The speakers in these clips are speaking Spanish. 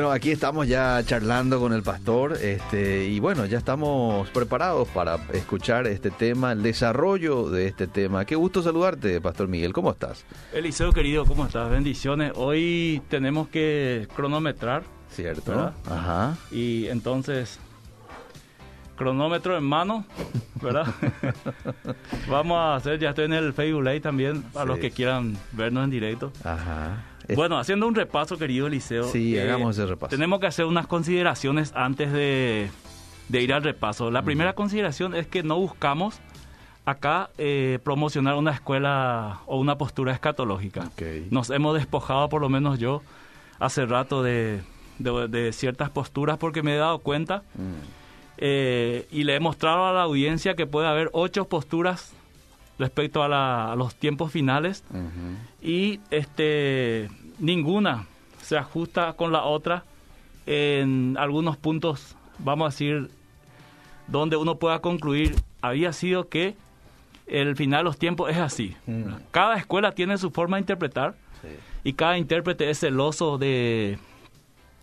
Bueno, aquí estamos ya charlando con el pastor este, y bueno, ya estamos preparados para escuchar este tema, el desarrollo de este tema. Qué gusto saludarte, Pastor Miguel. ¿Cómo estás? Eliseo, querido, ¿cómo estás? Bendiciones. Hoy tenemos que cronometrar. Cierto. ¿verdad? Ajá. Y entonces, cronómetro en mano, ¿verdad? Vamos a hacer, ya estoy en el Facebook Live también, para los que quieran vernos en directo. Ajá. Es- Bueno, haciendo un repaso, querido Eliseo. Sí, eh, hagamos ese repaso. Tenemos que hacer unas consideraciones antes de, de ir al repaso. La primera consideración es que no buscamos acá eh, promocionar una escuela o una postura escatológica. Ok. Nos hemos despojado, por lo menos yo, hace rato de, de- de ciertas posturas porque me he dado cuenta Mm, eh, y le he mostrado a la audiencia que puede haber ocho posturas respecto a, la- a los tiempos finales y este ninguna se ajusta con la otra en algunos puntos, vamos a decir, donde uno pueda concluir, había sido que el final de los tiempos es así. Mm. Cada escuela tiene su forma de interpretar Sí. y cada intérprete es celoso de,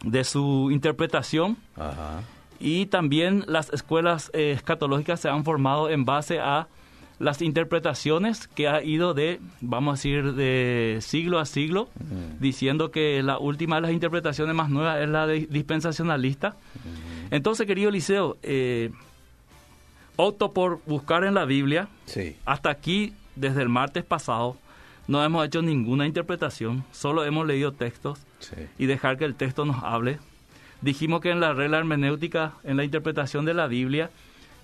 de su interpretación Ajá. y también las escuelas eh, escatológicas se han formado en base a las interpretaciones que ha ido de, vamos a decir, de siglo a siglo, diciendo que la última de las interpretaciones más nuevas es la de dispensacionalista. Entonces, querido Liceo, eh, opto por buscar en la Biblia, Sí. hasta aquí, desde el martes pasado, no hemos hecho ninguna interpretación, solo hemos leído textos Sí. y dejar que el texto nos hable. Dijimos que en la regla hermenéutica, en la interpretación de la Biblia,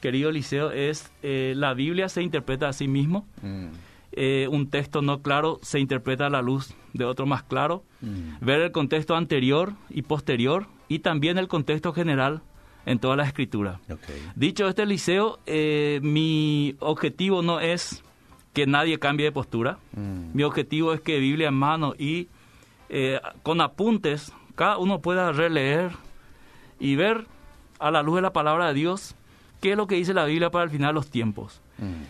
querido Liceo, es eh, la Biblia se interpreta a sí mismo. Mm, eh, un texto no claro se interpreta a la luz de otro más claro. mm. Ver el contexto anterior y posterior y también el contexto general en toda la escritura. Dicho este liceo, eh, mi objetivo no es que nadie cambie de postura. Mm. Mi objetivo es que Biblia en mano y eh, con apuntes cada uno pueda releer y ver a la luz de la palabra de Dios qué es lo que dice la Biblia para el final de los tiempos. Mm.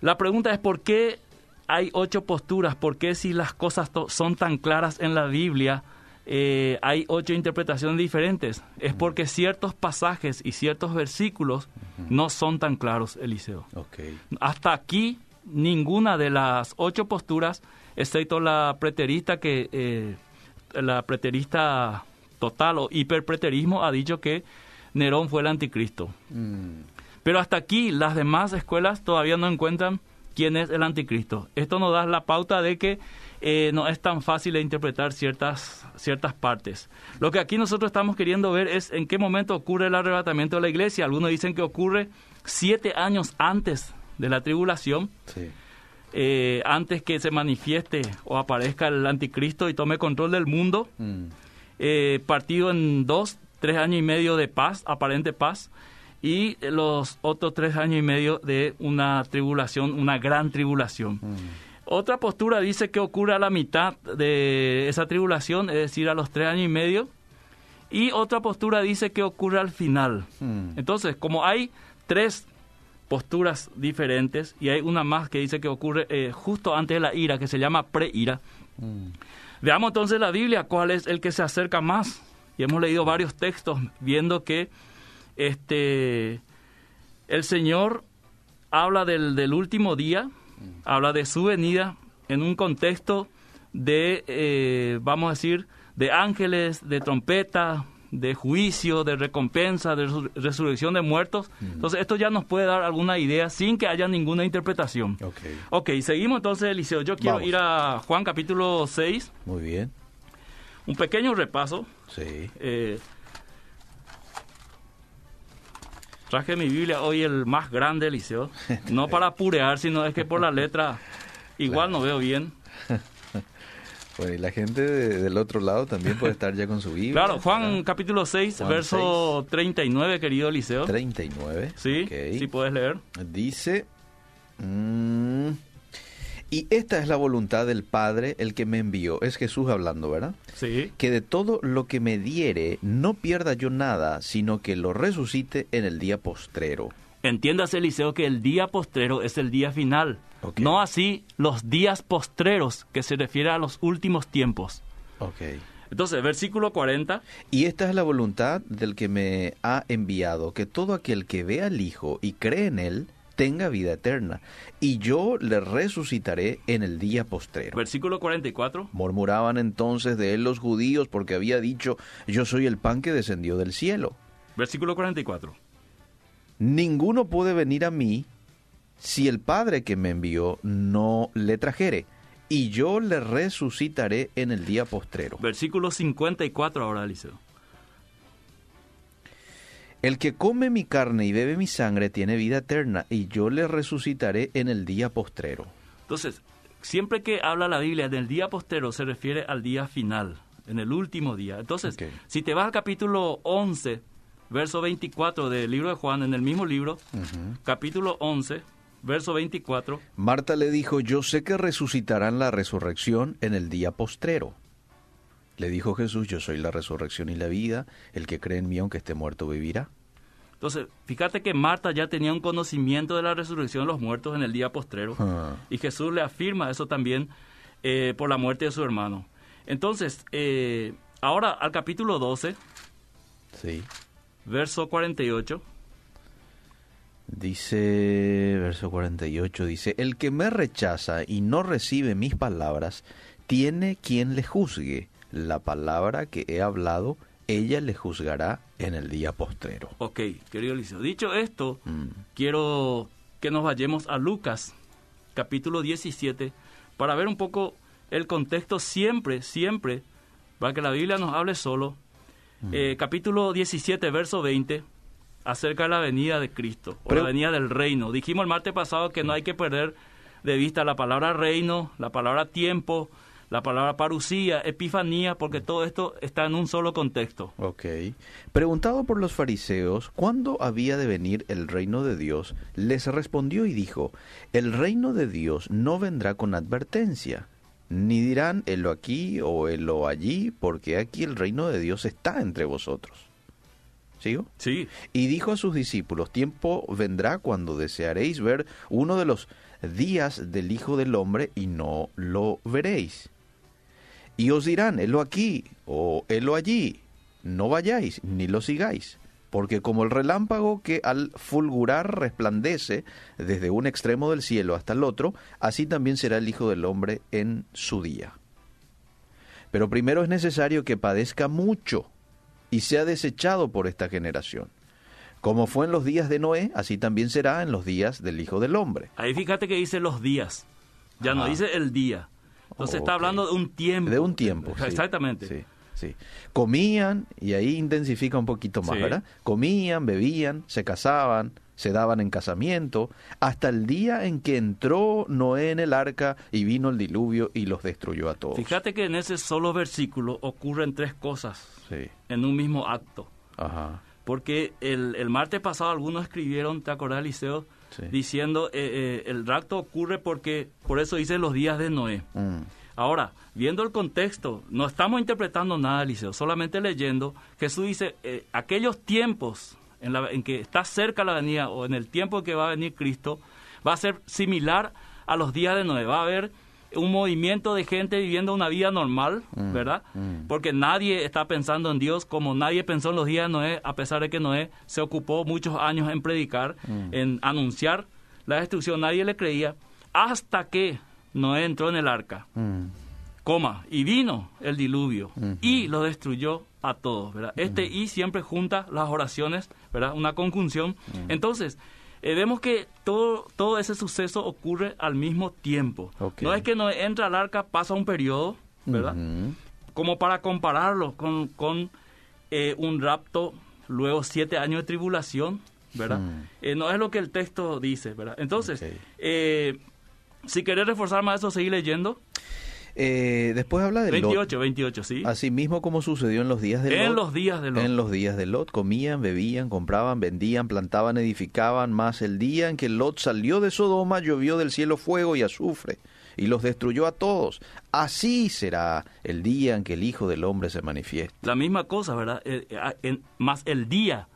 La pregunta es por qué hay ocho posturas, por qué si las cosas son tan claras en la Biblia eh, hay ocho interpretaciones diferentes. Es porque ciertos pasajes y ciertos versículos no son tan claros, Eliseo. Hasta aquí, ninguna de las ocho posturas, excepto la preterista, que eh, la preterista total o hiperpreterismo, ha dicho que Nerón fue el anticristo. Mm. Pero hasta aquí, las demás escuelas todavía no encuentran quién es el anticristo. Esto nos da la pauta de que eh, no es tan fácil de interpretar ciertas, ciertas partes. Lo que aquí nosotros estamos queriendo ver es en qué momento ocurre el arrebatamiento de la iglesia. Algunos dicen que ocurre siete años antes de la tribulación, Sí. eh, antes que se manifieste o aparezca el anticristo y tome control del mundo, Mm. eh, partido en dos, tres años y medio de paz, aparente paz, y los otros tres años y medio de una tribulación, una gran tribulación. Mm. Otra postura dice que ocurre a la mitad de esa tribulación, es decir, a los tres años y medio, y otra postura dice que ocurre al final. Mm. Entonces, como hay tres posturas diferentes y hay una más que dice que ocurre eh, justo antes de la ira, que se llama pre-ira, Mm. Veamos entonces la Biblia, cuál es el que se acerca más. Y hemos leído varios textos viendo que este el Señor habla del, del último día, habla de su venida en un contexto de, eh, vamos a decir, de ángeles, de trompeta, de juicio, de recompensa, de resur- resurrección de muertos. Entonces esto ya nos puede dar alguna idea sin que haya ninguna interpretación. Ok. Ok, seguimos entonces, Eliseo. Yo quiero Vamos. ir a Juan capítulo 6, Muy bien. Un pequeño repaso. Sí. Eh, traje mi Biblia hoy el más grande, Eliseo. No para apurear, sino es que por la letra igual no veo bien. Bueno, y la gente de- del otro lado también puede estar ya con su Biblia. Claro, Juan ¿verdad? capítulo 6, Juan verso 39, querido Eliseo. 39. Sí, ok. sí puedes leer. Dice, mm, y esta es la voluntad del Padre, el que me envió. Es Jesús hablando, ¿verdad? Sí, Que de todo lo que me diere, no pierda yo nada, sino que lo resucite en el día postrero. entiéndase, Eliseo, que el día postrero es el día final. Ok. No así los días postreros, que se refiere a los últimos tiempos. Ok. Entonces, versículo 40. Y esta es la voluntad del que me ha enviado, que todo aquel que ve al Hijo y cree en Él, tenga vida eterna, y yo le resucitaré en el día postrero. Versículo 44. Murmuraban entonces de él los judíos porque había dicho, yo soy el pan que descendió del cielo. Versículo 44. Ninguno puede venir a mí si el Padre que me envió no le trajere, y yo le resucitaré en el día postrero. Versículo 54 ahora, Eliseo. El que come mi carne y bebe mi sangre tiene vida eterna, y yo le resucitaré en el día postrero. Entonces, siempre que habla la Biblia del día postrero, se refiere al día final, en el último día. Entonces, si te vas al capítulo 11, verso 24 del libro de Juan, en el mismo libro, capítulo 11, verso 24, Marta le dijo, yo sé que resucitarán la resurrección en el día postrero. Le dijo Jesús, yo soy la resurrección y la vida, el que cree en mí aunque esté muerto vivirá. Entonces, fíjate que Marta ya tenía un conocimiento de la resurrección de los muertos en el día postrero. Ah. Y Jesús le afirma eso también eh, por la muerte de su hermano. Entonces, eh, ahora al capítulo 12, Sí. verso 48. Dice, verso 48, dice, el que me rechaza y no recibe mis palabras, tiene quien le juzgue. La palabra que he hablado, ella le juzgará en el día postrero. Ok, querido Eliseo. Dicho esto, Mm. quiero que nos vayamos a Lucas, capítulo 17, para ver un poco el contexto siempre, siempre, para que la Biblia nos hable solo. Eh, capítulo 17, verso 20, acerca de la venida de Cristo, o Pero- la venida del reino. Dijimos el martes pasado que no hay que perder de vista la palabra reino, la palabra tiempo, la palabra parucía, epifanía, porque todo esto está en un solo contexto. Ok. Preguntado por los fariseos cuándo había de venir el reino de Dios, les respondió y dijo, el reino de Dios no vendrá con advertencia, ni dirán helo aquí o helo allí, porque aquí el reino de Dios está entre vosotros. ¿Sigo? Sí, Y dijo a sus discípulos, tiempo vendrá cuando desearéis ver uno de los días del Hijo del Hombre y no lo veréis. Y os dirán, helo aquí o helo allí, no vayáis ni lo sigáis, porque como el relámpago que al fulgurar resplandece desde un extremo del cielo hasta el otro, así también será el Hijo del Hombre en su día. Pero primero es necesario que padezca mucho y sea desechado por esta generación. Como fue en los días de Noé, así también será en los días del Hijo del Hombre. Ahí fíjate que dice los días, ya no dice el día. Entonces está hablando de un tiempo. De un tiempo. sí, Exactamente. Sí, sí. Comían, y ahí intensifica un poquito más, Sí. ¿verdad? Comían, bebían, se casaban, se daban en casamiento, hasta el día en que entró Noé en el arca y vino el diluvio y los destruyó a todos. Fíjate que en ese solo versículo ocurren tres cosas Sí, en un mismo acto. ajá. Porque el, el martes pasado algunos escribieron, ¿te acordás, Liceo? Sí. Diciendo, eh, eh, el rapto ocurre porque, por eso dice los días de Noé. Mm, Ahora, viendo el contexto, no estamos interpretando nada, Liceo, solamente leyendo, Jesús dice, eh, aquellos tiempos en, la- en que está cerca la venida o en el tiempo que va a venir Cristo, va a ser similar a los días de Noé. Va a haber un movimiento de gente viviendo una vida normal, ¿verdad? mm. Porque nadie está pensando en Dios como nadie pensó en los días de Noé, a pesar de que Noé se ocupó muchos años en predicar, en anunciar la destrucción, nadie le creía, hasta que Noé entró en el arca mm. coma, y vino el diluvio Ujú. y lo destruyó a todos, ¿verdad? Este y siempre junta las oraciones, ¿verdad? Una conjunción. Entonces, eh, vemos que todo, todo ese suceso ocurre al mismo tiempo. No es que no entra al arca, pasa un periodo, ¿verdad? Como para compararlo con, con eh, un rapto, luego siete años de tribulación, ¿verdad? Mm. Eh, no es lo que el texto dice, ¿verdad? Entonces, Ok. eh, si querés reforzar más eso, seguir leyendo. Eh, después habla de Lot. 28, 28, sí. Asimismo como sucedió en los días de Lot. En los días de Lot. En los días de Lot comían, bebían, compraban, vendían, plantaban, edificaban, más el día en que Lot salió de Sodoma llovió del cielo fuego y azufre y los destruyó a todos. Así será el día en que el Hijo del Hombre se manifieste. La misma cosa, ¿verdad? Eh, eh, en- más el día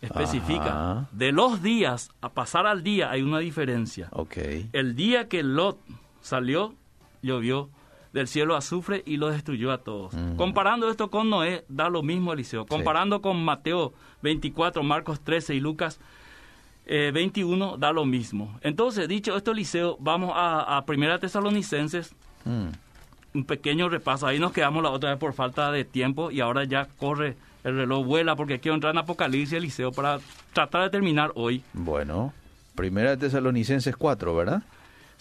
especifica. Ajá. De los días a pasar al día hay una diferencia. Ok. El día que Lot salió, llovió del cielo azufre y lo destruyó a todos. Comparando esto con Noé, da lo mismo Eliseo. Comparando con Mateo 24, Marcos 13 y Lucas 21, eh, da lo mismo. Entonces, dicho esto, Eliseo, vamos a, a Primera Tesalonicenses. Mm. Un pequeño repaso. Ahí nos quedamos la otra vez por falta de tiempo y ahora ya corre el reloj, vuela porque quiero entrar en Apocalipsis, Eliseo, para tratar de terminar hoy. Bueno, Primera Tesalonicenses 4, ¿verdad?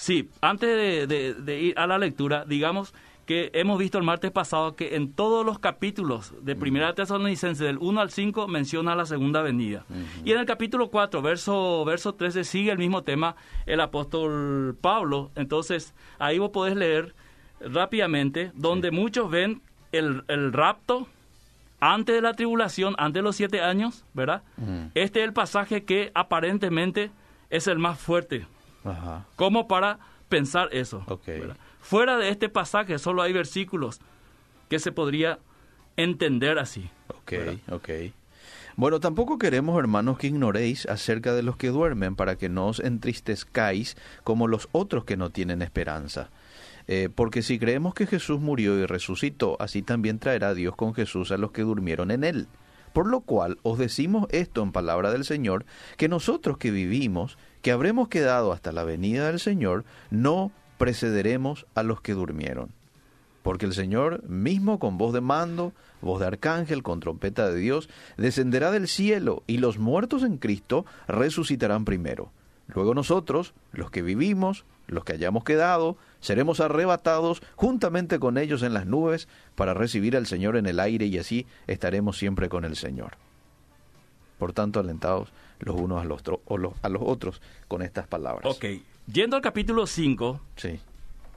Sí, antes de, ir a la lectura, digamos que hemos visto el martes pasado que en todos los capítulos de Primera Tesalonicense, del 1 al 5, menciona la segunda venida. Y en el capítulo 4, verso, verso 13, sigue el mismo tema el apóstol Pablo. Entonces, ahí vos podés leer rápidamente, donde muchos ven el, el, rapto antes de la tribulación, antes de los siete años, ¿verdad? Este es el pasaje que aparentemente es el más fuerte como para pensar eso. Fuera de este pasaje solo hay versículos que se podría entender así. Ok, ok. Bueno, tampoco queremos, hermanos, que ignoréis acerca de los que duermen para que no os entristezcáis como los otros que no tienen esperanza. Eh, porque si creemos que Jesús murió y resucitó, así también traerá Dios con Jesús a los que durmieron en él. Por lo cual os decimos esto en palabra del Señor, que nosotros que vivimos, que habremos quedado hasta la venida del Señor, no precederemos a los que durmieron. Porque el Señor mismo con voz de mando, voz de arcángel, con trompeta de Dios, descenderá del cielo y los muertos en Cristo resucitarán primero. Luego nosotros, los que vivimos, los que hayamos quedado, seremos arrebatados juntamente con ellos en las nubes para recibir al Señor en el aire y así estaremos siempre con el Señor. Por tanto, alentados los unos a los, a los otros con estas palabras. Ok, yendo al capítulo 5, sí.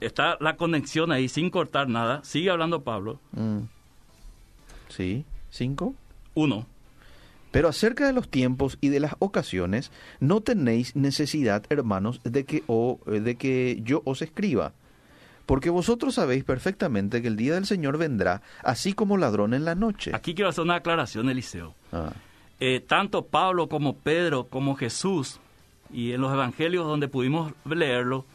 está la conexión ahí sin cortar nada. Sigue hablando Pablo. Mm. Sí, 5. 1. Pero acerca de los tiempos y de las ocasiones, no tenéis necesidad, hermanos, de que, o, de que yo os escriba. Porque vosotros sabéis perfectamente que el día del Señor vendrá, así como ladrón en la noche. Aquí quiero hacer una aclaración, Eliseo. Ah. Eh, tanto Pablo como Pedro como Jesús, y en los evangelios donde pudimos leerlo,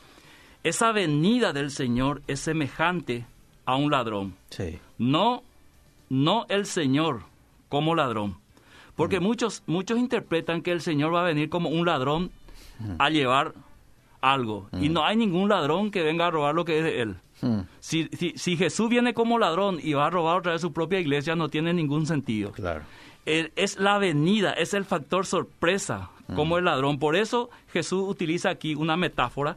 esa venida del Señor es semejante a un ladrón. No, no el Señor como ladrón. Porque mm. muchos, muchos interpretan que el Señor va a venir como un ladrón mm. a llevar algo. Y mm. no hay ningún ladrón que venga a robar lo que es de él. Si, si, si, Jesús viene como ladrón y va a robar otra vez su propia iglesia, no tiene ningún sentido. Claro es la venida, es el factor sorpresa, como el ladrón. Por eso Jesús utiliza aquí una metáfora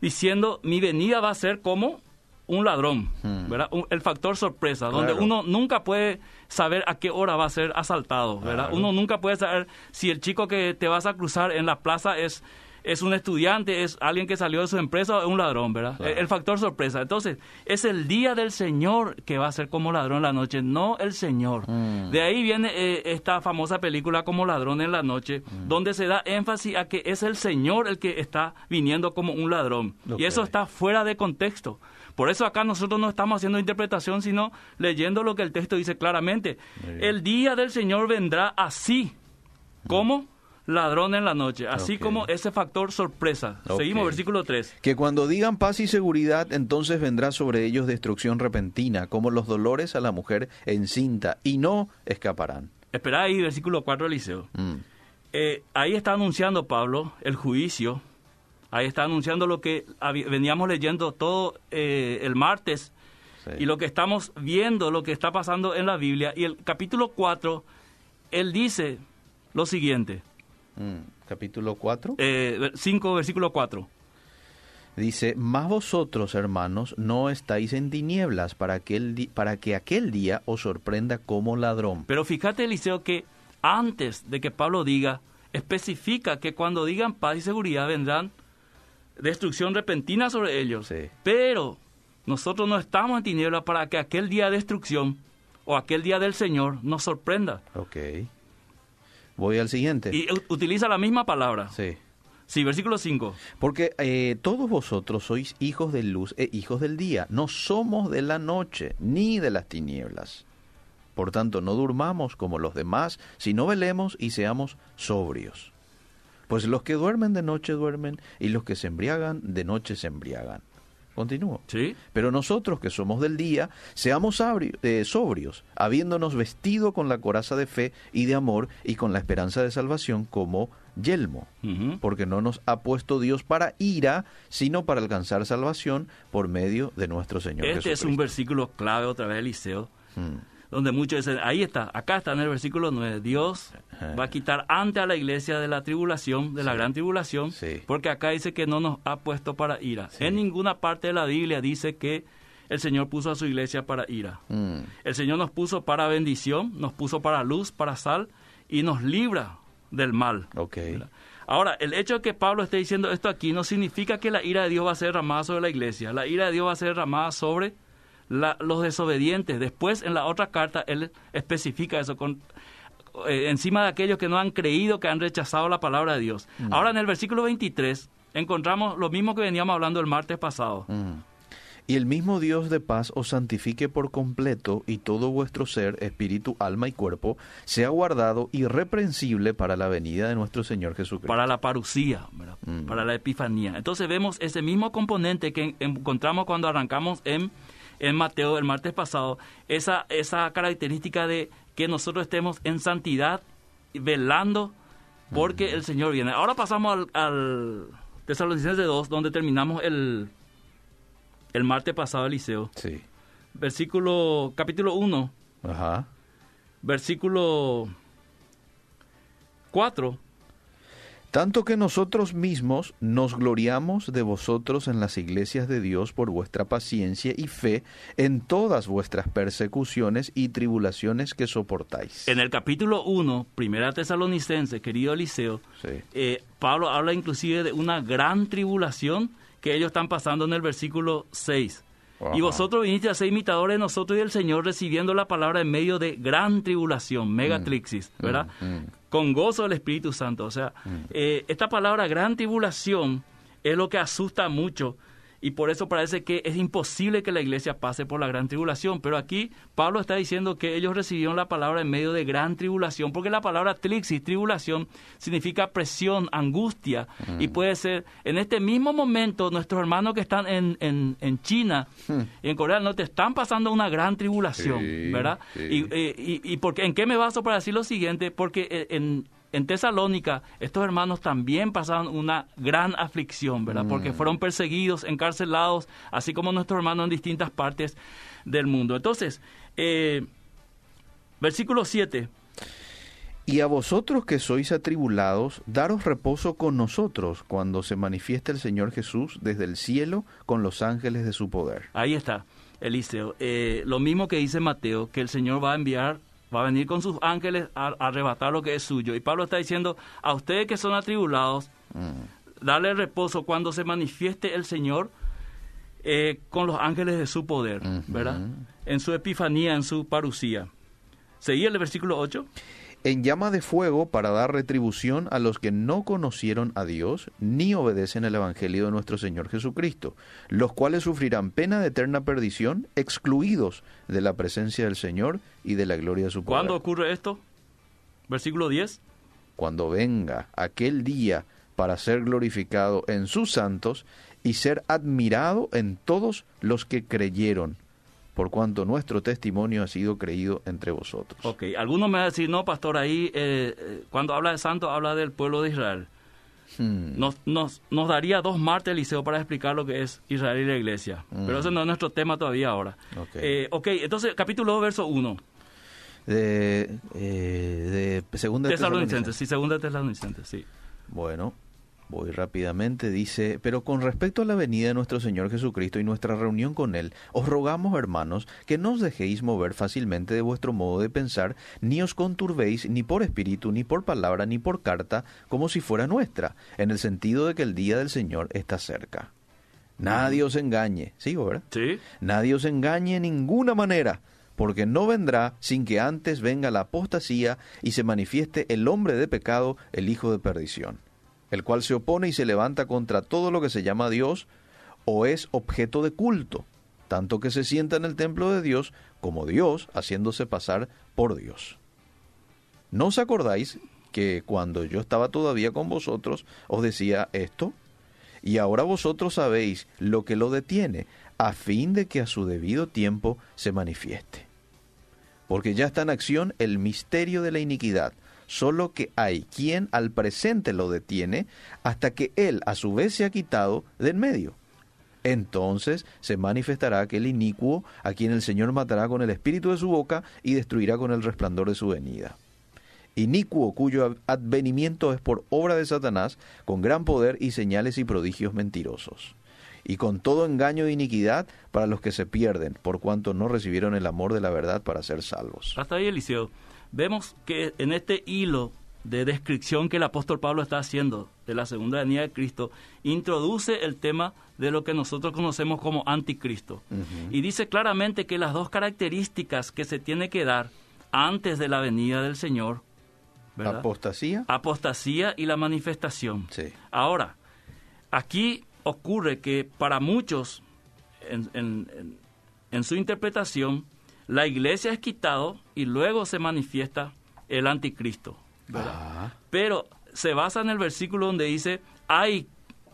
diciendo, mi venida va a ser como un ladrón, ¿verdad? el factor sorpresa, donde uno nunca puede saber a qué hora va a ser asaltado, ¿verdad? Uno nunca puede saber si el chico que te vas a cruzar en la plaza es es un estudiante, es alguien que salió de su empresa, es un ladrón, ¿verdad? El, factor sorpresa. Entonces, es el día del Señor que va a ser como ladrón en la noche, no el Señor. Mm. De ahí viene eh, esta famosa película como ladrón en la noche, mm. donde se da énfasis a que es el Señor el que está viniendo como un ladrón. Y eso está fuera de contexto. Por eso acá nosotros no estamos haciendo interpretación, sino leyendo lo que el texto dice claramente. El día del Señor vendrá así. ¿Cómo? Ladrón en la noche, así como ese factor sorpresa. Seguimos versículo 3. Que cuando digan paz y seguridad, entonces vendrá sobre ellos destrucción repentina, como los dolores a la mujer encinta, y no escaparán. Espera ahí, versículo 4, Eliseo. Mm. Eh, ahí está anunciando Pablo el juicio, ahí está anunciando lo que veníamos leyendo todo eh, el martes, y lo que estamos viendo, lo que está pasando en la Biblia, y el capítulo 4, él dice lo siguiente. Mm, capítulo 4. 5, eh, versículo 4. Dice, más vosotros, hermanos, no estáis en tinieblas para que, para que aquel día os sorprenda como ladrón. Pero fíjate, Eliseo, que antes de que Pablo diga, especifica que cuando digan paz y seguridad vendrán destrucción repentina sobre ellos. Pero nosotros no estamos en tinieblas para que aquel día de destrucción o aquel día del Señor nos sorprenda. Ok. Voy al siguiente. Y utiliza la misma palabra. Sí. Sí, versículo 5. Porque eh, todos vosotros sois hijos de luz e hijos del día. No somos de la noche ni de las tinieblas. Por tanto, no durmamos como los demás, sino velemos y seamos sobrios. Pues los que duermen de noche duermen y los que se embriagan de noche se embriagan. Continúo. Sí. Pero nosotros que somos del día, seamos eh, sobrios, habiéndonos vestido con la coraza de fe y de amor y con la esperanza de salvación como yelmo. Porque no nos ha puesto Dios para ira, sino para alcanzar salvación por medio de nuestro Señor Este es un versículo clave otra vez, Eliseo, Mm. Donde muchos dicen, ahí está, acá está en el versículo 9, Dios va a quitar ante a la iglesia de la tribulación, de la gran tribulación, Sí. porque acá dice que no nos ha puesto para ira. Sí. En ninguna parte de la Biblia dice que el Señor puso a su iglesia para ira. Mm. El Señor nos puso para bendición, nos puso para luz, para sal y nos libra del mal. Ahora, el hecho de que Pablo esté diciendo esto aquí no significa que la ira de Dios va a ser derramada sobre la iglesia. La ira de Dios va a ser derramada sobre la- los desobedientes. Después, en la otra carta, él especifica eso con, eh, encima de aquellos que no han creído, que han rechazado la palabra de Dios. Ahora, en el versículo 23, encontramos lo mismo que veníamos hablando el martes pasado. Mm. Y el mismo Dios de paz os santifique por completo y todo vuestro ser, espíritu, alma y cuerpo, sea guardado irreprensible para la venida de nuestro Señor Jesucristo. para la parucía. Mm. para la epifanía. Entonces vemos ese mismo componente que en- encontramos cuando arrancamos en, en Mateo el martes pasado, esa, esa característica de que nosotros estemos en santidad, velando, porque el Señor viene. Ahora pasamos al, al Tesalonicenses 2, donde terminamos el, el martes pasado, Eliseo. Sí. Versículo, capítulo 1, Ajá. versículo 4. Tanto que nosotros mismos nos gloriamos de vosotros en las iglesias de Dios por vuestra paciencia y fe en todas vuestras persecuciones y tribulaciones que soportáis. En el capítulo 1, Primera Tesalonicense, querido Eliseo, Sí. eh, Pablo habla inclusive de una gran tribulación que ellos están pasando en el versículo 6. Y vosotros viniste a ser imitadores de nosotros y del Señor, recibiendo la palabra en medio de gran tribulación, megatrixis, ¿verdad? mm. Con gozo del Espíritu Santo. O sea, eh, esta palabra gran tribulación es lo que asusta mucho y por eso parece que es imposible que la iglesia pase por la gran tribulación. Pero aquí Pablo está diciendo que ellos recibieron la palabra en medio de gran tribulación, porque la palabra trixis, tribulación, significa presión, angustia, y puede ser, en este mismo momento, nuestros hermanos que están en, en, en China y en Corea del Norte están pasando una gran tribulación, Sí, ¿verdad? sí. Y, eh, y, y porque, ¿en qué me baso para decir lo siguiente? Porque eh, en, en Tesalónica estos hermanos también pasaron una gran aflicción, ¿verdad? Porque fueron perseguidos, encarcelados, así como nuestros hermanos en distintas partes del mundo. Entonces, eh, versículo 7. Y a vosotros que sois atribulados, daros reposo con nosotros cuando se manifieste el Señor Jesús desde el cielo con los ángeles de su poder. Ahí está, Eliseo. Eh, lo mismo que dice Mateo, que el Señor va a enviar, va a venir con sus ángeles a, a arrebatar lo que es suyo. Y Pablo está diciendo, a ustedes que son atribulados, darle reposo cuando se manifieste el Señor eh, con los ángeles de su poder. ¿verdad? En su epifanía, en su parucía. Seguí el versículo 8. En llama de fuego para dar retribución a los que no conocieron a Dios ni obedecen el Evangelio de nuestro Señor Jesucristo, los cuales sufrirán pena de eterna perdición, excluidos de la presencia del Señor y de la gloria de su poder. ¿Cuándo ocurre esto? Versículo 10. cuando venga aquel día para ser glorificado en sus santos y ser admirado en todos los que creyeron, por cuanto nuestro testimonio ha sido creído entre vosotros. Ok, algunos me van a decir, no, pastor, ahí eh, eh, cuando habla de santo habla del pueblo de Israel. Hmm. Nos, nos, nos daría dos martes, Eliseo, para explicar lo que es Israel y la iglesia. Pero ese no es nuestro tema todavía ahora. Ok. Eh, ok, entonces, capítulo 2, verso 1. De, eh, de segunda de Tesalonicenses, sí, segunda Tesalonicenses, sí. Bueno, voy rápidamente. Dice, pero con respecto a la venida de nuestro Señor Jesucristo y nuestra reunión con Él, os rogamos, hermanos, que no os dejéis mover fácilmente de vuestro modo de pensar, ni os conturbéis ni por espíritu, ni por palabra, ni por carta, como si fuera nuestra, en el sentido de que el día del Señor está cerca. Nadie os engañe, ¿sigo, verdad? Sí, Nadie os engañe en ninguna manera, porque no vendrá sin que antes venga la apostasía y se manifieste el hombre de pecado, el hijo de perdición, el cual se opone y se levanta contra todo lo que se llama Dios o es objeto de culto, tanto que se sienta en el templo de Dios como Dios, haciéndose pasar por Dios. ¿No os acordáis que cuando yo estaba todavía con vosotros os decía esto? Y ahora vosotros sabéis lo que lo detiene, a fin de que a su debido tiempo se manifieste. Porque ya está en acción el misterio de la iniquidad, solo que hay quien al presente lo detiene hasta que él a su vez se ha quitado de en medio. Entonces se manifestará aquel inicuo a quien el Señor matará con el espíritu de su boca y destruirá con el resplandor de su venida. Inicuo cuyo advenimiento es por obra de Satanás, con gran poder y señales y prodigios mentirosos y con todo engaño de iniquidad para los que se pierden, por cuanto no recibieron el amor de la verdad para ser salvos. Hasta ahí, Eliseo. Vemos que en este hilo de descripción que el apóstol Pablo está haciendo de la segunda venida de Cristo, introduce el tema de lo que nosotros conocemos como anticristo. Y dice claramente que las dos características que se tiene que dar antes de la venida del Señor, Apostasía. Apostasía y la manifestación. Ahora, aquí ocurre que para muchos, en, su interpretación, la iglesia es quitado y luego se manifiesta el anticristo. Ah. Pero se basa en el versículo donde dice, hay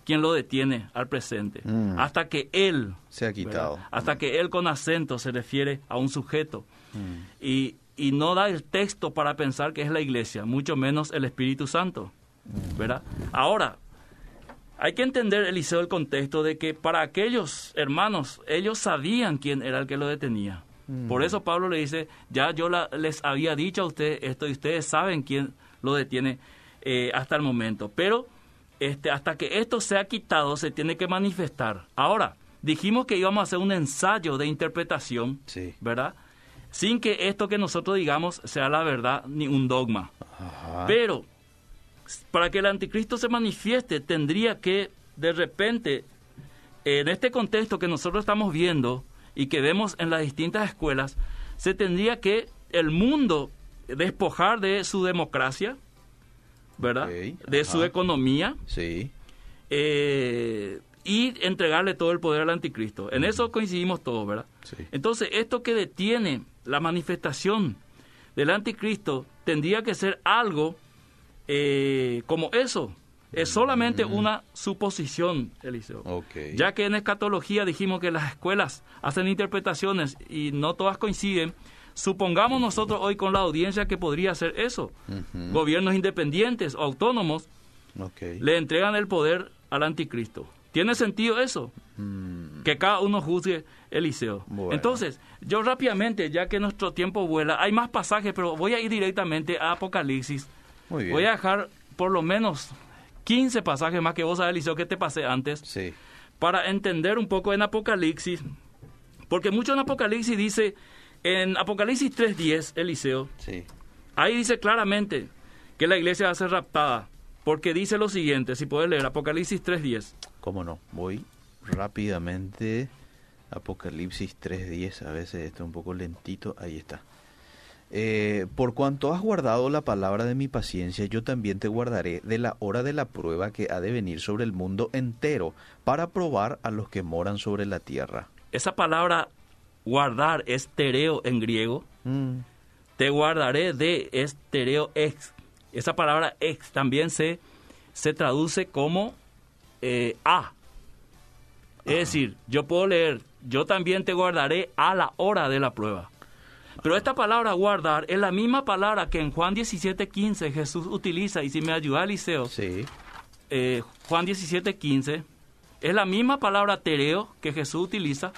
quien lo detiene al presente, mm. hasta que él se ha quitado. Hasta que él con acento se refiere a un sujeto. Mm. Y, y, no da el texto para pensar que es la iglesia, mucho menos el Espíritu Santo. Mm. ¿verdad? Ahora, hay que entender, Eliseo, el contexto de que para aquellos hermanos, ellos sabían quién era el que lo detenía. Mm. Por eso Pablo le dice, ya yo les había dicho a ustedes esto y ustedes saben quién lo detiene eh, hasta el momento. Pero este, hasta que esto sea quitado, se tiene que manifestar. Ahora, dijimos que íbamos a hacer un ensayo de interpretación, ¿verdad? Sin que esto que nosotros digamos sea la verdad ni un dogma. Pero para que el anticristo se manifieste, tendría que, de repente, en este contexto que nosotros estamos viendo y que vemos en las distintas escuelas, se tendría que el mundo despojar de su democracia, ¿verdad? de su economía. Sí. Eh, y entregarle todo el poder al anticristo. En eso coincidimos todos, ¿verdad? Entonces, esto que detiene la manifestación del anticristo tendría que ser algo eh, como eso. Es solamente mm. una suposición, Eliseo. Ya que en escatología dijimos que las escuelas hacen interpretaciones y no todas coinciden, supongamos nosotros hoy con la audiencia que podría ser eso. Gobiernos independientes o autónomos le entregan el poder al anticristo. ¿Tiene sentido eso? Mm. Que cada uno juzgue Eliseo. Entonces, yo rápidamente, ya que nuestro tiempo vuela, hay más pasajes, pero voy a ir directamente a Apocalipsis Voy a dejar por lo menos 15 pasajes más que vos sabes, Eliseo, que te pasé antes. Sí. Para entender un poco en Apocalipsis. Porque mucho en Apocalipsis dice, en Apocalipsis 3.10, Eliseo, sí. ahí dice claramente que la iglesia va a ser raptada. Porque dice lo siguiente, si puedes leer Apocalipsis 3.10. ¿Cómo no? Voy rápidamente. Apocalipsis 3.10, a veces está un poco lentito, ahí está. Eh, por cuanto has guardado la palabra de mi paciencia, yo también te guardaré de la hora de la prueba que ha de venir sobre el mundo entero, para probar a los que moran sobre la tierra. Esa palabra guardar es tereo en griego. Mm. Te guardaré de es tereo ex. Esa palabra ex también se, se traduce como eh, a. Es decir, yo puedo leer, yo también te guardaré a la hora de la prueba. Pero esta palabra guardar es la misma palabra que en Juan 17.15 Jesús utiliza, y si me ayuda Eliseo, sí. eh, Juan 17.15, es la misma palabra tereo que Jesús utiliza.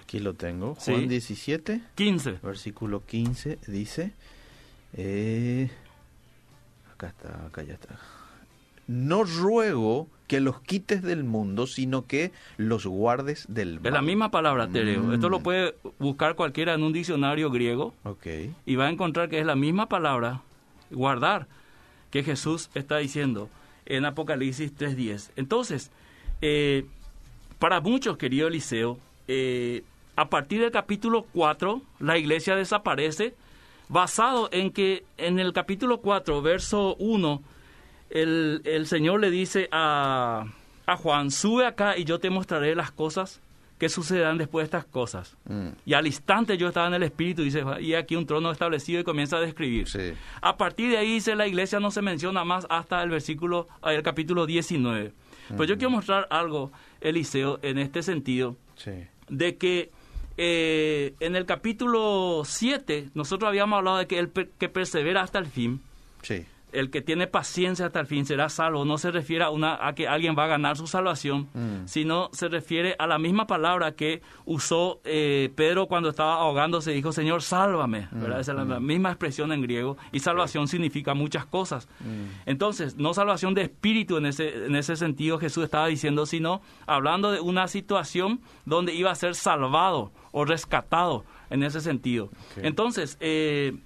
Aquí lo tengo, Juan 17, 15. Versículo 15 dice, eh, acá está, acá ya está. No ruego que los quites del mundo, sino que los guardes del mal. Es la misma palabra, Tereo. Mm. Esto lo puede buscar cualquiera en un diccionario griego. Okay. Y va a encontrar que es la misma palabra, guardar, que Jesús está diciendo en Apocalipsis 3.10. Entonces, eh, para muchos, querido Eliseo, eh, a partir del capítulo 4, la iglesia desaparece, basado en que en el capítulo 4, verso 1, el, el Señor le dice a, a, Juan, sube acá y yo te mostraré las cosas que sucederán después de estas cosas. Mm. Y al instante yo estaba en el Espíritu, dice, y aquí un trono establecido y comienza a describir. A partir de ahí dice, la iglesia no se menciona más hasta el versículo, el capítulo 19. Pues yo quiero mostrar algo, Eliseo, en este sentido, Sí. de que eh, en el capítulo 7 nosotros habíamos hablado de que el per- que persevera hasta el fin, Sí. El que tiene paciencia hasta el fin será salvo. No se refiere a, una, a que alguien va a ganar su salvación, Mm. sino se refiere a la misma palabra que usó eh, Pedro cuando estaba ahogándose. Dijo, Señor, sálvame. ¿verdad? Esa es la, la misma expresión en griego. Y salvación significa muchas cosas. Entonces, no salvación de espíritu en ese, en ese sentido Jesús estaba diciendo, sino hablando de una situación donde iba a ser salvado o rescatado en ese sentido. Entonces, eh,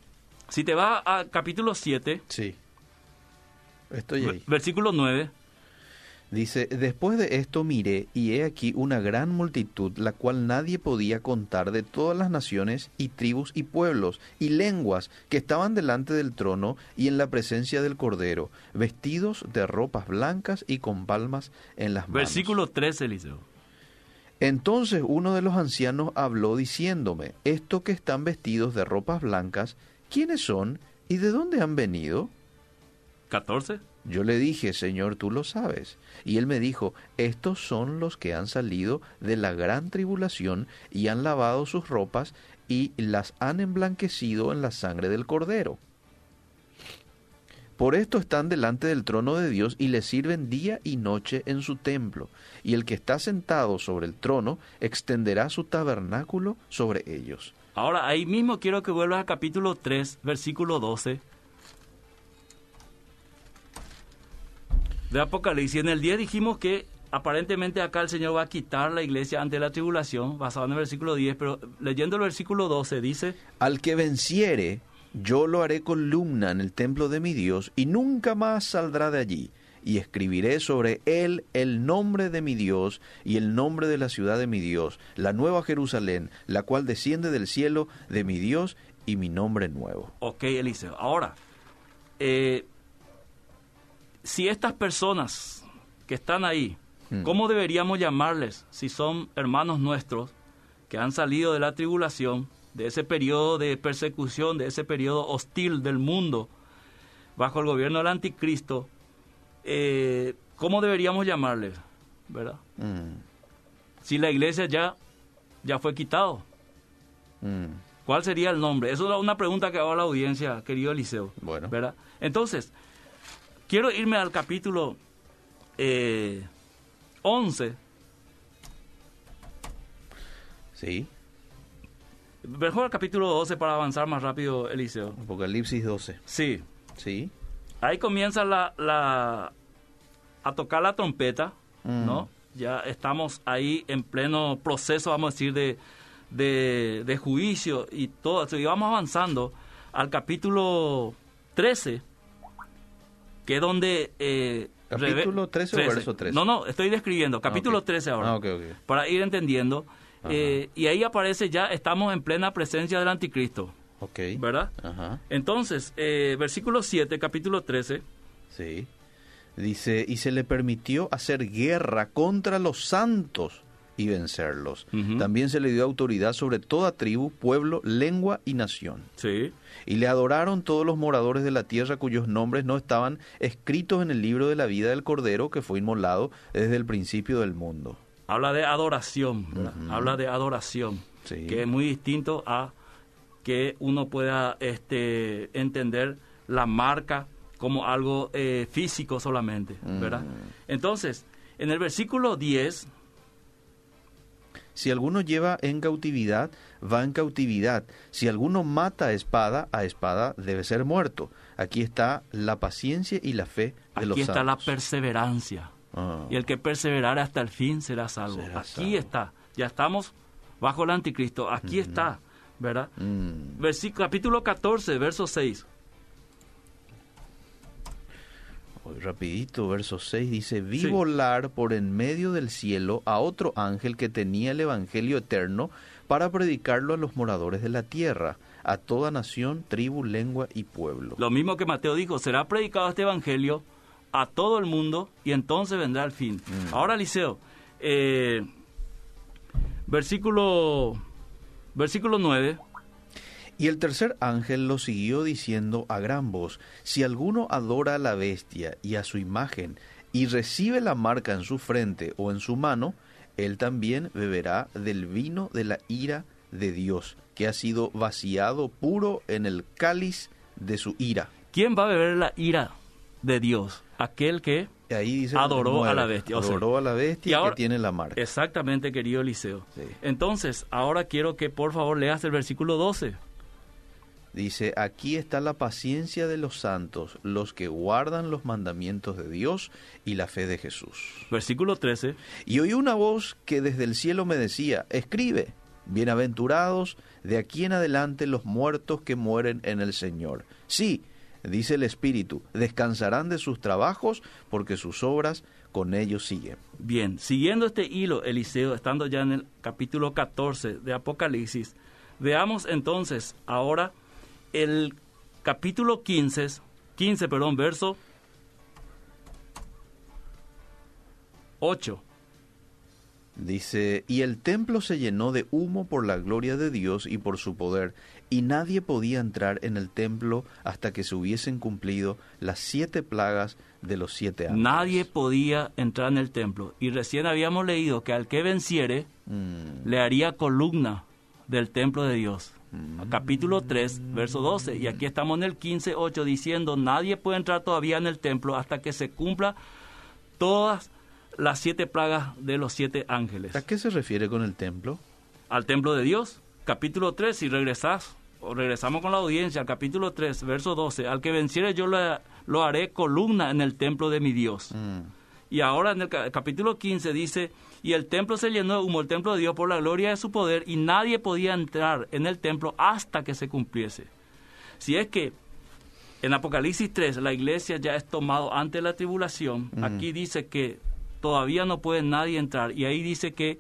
si te vas al capítulo 7, Sí. Estoy ahí. Versículo 9. Dice, después de esto miré y he aquí una gran multitud, la cual nadie podía contar de todas las naciones y tribus y pueblos y lenguas que estaban delante del trono y en la presencia del Cordero, vestidos de ropas blancas y con palmas en las manos. Versículo 13, Eliseo. Entonces uno de los ancianos habló diciéndome, estos que están vestidos de ropas blancas, ¿quiénes son y de dónde han venido? 14. Yo le dije, Señor, tú lo sabes. Y él me dijo, estos son los que han salido de la gran tribulación y han lavado sus ropas y las han emblanquecido en la sangre del cordero. Por esto están delante del trono de Dios y le sirven día y noche en su templo. Y el que está sentado sobre el trono extenderá su tabernáculo sobre ellos. Ahora, ahí mismo quiero que vuelvas al capítulo 3, versículo 12. De Apocalipsis. En el 10 dijimos que aparentemente acá el Señor va a quitar la iglesia ante la tribulación, basado en el versículo 10, pero leyendo el versículo 12 dice, Al que venciere, yo lo haré columna en el templo de mi Dios, y nunca más saldrá de allí. Y escribiré sobre él el nombre de mi Dios y el nombre de la ciudad de mi Dios, la nueva Jerusalén, la cual desciende del cielo de mi Dios y mi nombre nuevo. ok, Eliseo, ahora, eh, si estas personas que están ahí, Hmm. ¿cómo deberíamos llamarles si son hermanos nuestros que han salido de la tribulación, de ese periodo de persecución, de ese periodo hostil del mundo, bajo el gobierno del anticristo? eh, ¿Cómo deberíamos llamarles? ¿Verdad? Mm, Si la iglesia ya, ya fue quitado, mm, ¿cuál sería el nombre? Eso es una pregunta que hago a la audiencia, querido Eliseo. Bueno. ¿verdad? Entonces, quiero irme al capítulo eh, 11, sí, mejor al capítulo 12 para avanzar más rápido, Eliseo. Apocalipsis 12. Sí, Sí. ahí comienza la, la a tocar la trompeta, Mm. ¿no? Ya estamos ahí en pleno proceso, vamos a decir, de, de, de juicio y todo eso. Y vamos avanzando al capítulo 13, que es donde... eh, ¿Capítulo reve- 13 o verso 13? No, no, estoy describiendo. Capítulo ok. 13 ahora. Ah, ok, ok. Para ir entendiendo. Eh, y ahí aparece ya, estamos en plena presencia del anticristo, Ok. ¿verdad? Ajá. Entonces, eh, versículo 7, capítulo 13. Sí. Dice, y se le permitió hacer guerra contra los santos y vencerlos. También se le dio autoridad sobre toda tribu, pueblo, lengua y nación. Sí. Y le adoraron todos los moradores de la tierra cuyos nombres no estaban escritos en el libro de la vida del Cordero que fue inmolado desde el principio del mundo. Habla de adoración. Habla de adoración, Sí. que es muy distinto a que uno pueda este, entender la marca como algo eh, físico solamente, ¿verdad? Mm. Entonces, en el versículo 10, Si alguno lleva en cautividad, va en cautividad. Si alguno mata a espada, a espada debe ser muerto. Aquí está la paciencia y la fe de los aquí está la perseverancia. Ah. Y el que perseverare hasta el fin será salvo. Será aquí salvo. está. Ya estamos bajo el anticristo. Aquí está, ¿verdad? Mm. Versi- capítulo 14, verso 6. Rapidito, verso 6 dice, vi Sí. volar por en medio del cielo a otro ángel que tenía el Evangelio eterno para predicarlo a los moradores de la tierra, a toda nación, tribu, lengua y pueblo. Lo mismo que Mateo dijo, será predicado este evangelio a todo el mundo y entonces vendrá el fin. Mm. Ahora, Liceo, eh, versículo, versículo 9. Y el tercer ángel lo siguió diciendo a gran voz, si alguno adora a la bestia y a su imagen, y recibe la marca en su frente o en su mano, él también beberá del vino de la ira de Dios, que ha sido vaciado puro en el cáliz de su ira. ¿Quién va a beber la ira de Dios? Aquel que Y ahí dice Adoró a la bestia, o sea, Adoró a la bestia y ahora- que tiene la marca. Exactamente, querido Eliseo. Sí. Entonces, ahora quiero que por favor leas el versículo 12. Dice, aquí está la paciencia de los santos, los que guardan los mandamientos de Dios y la fe de Jesús. Versículo 13. Y oí una voz que desde el cielo me decía, escribe, bienaventurados de aquí en adelante los muertos que mueren en el Señor. Sí, dice el Espíritu, descansarán de sus trabajos porque sus obras con ellos siguen. Bien, siguiendo este hilo, Eliseo, estando ya en el capítulo 14 de Apocalipsis, veamos entonces ahora el capítulo 15, 15, perdón, verso 8. Dice, y el templo se llenó de humo por la gloria de Dios y por su poder, y nadie podía entrar en el templo hasta que se hubiesen cumplido las siete plagas de los siete ángeles. Nadie podía entrar en el templo. Y recién habíamos leído que al que venciere, Mm, le haría columna del templo de Dios. Capítulo 3, verso 12. Y aquí estamos en el 15, 8 diciendo, nadie puede entrar todavía en el templo hasta que se cumpla todas las siete plagas de los siete ángeles. ¿A qué se refiere con el templo? Al templo de Dios. Capítulo 3, si regresás, o regresamos con la audiencia, al capítulo 3, verso 12. Al que venciere yo lo, lo haré columna en el templo de mi Dios. Mm, Y ahora en el ca- capítulo 15 dice, y el templo se llenó de humo, el templo de Dios, por la gloria de su poder, y nadie podía entrar en el templo hasta que se cumpliese. Si es que en Apocalipsis 3 la iglesia ya es tomado ante la tribulación, aquí dice que todavía no puede nadie entrar, y ahí dice que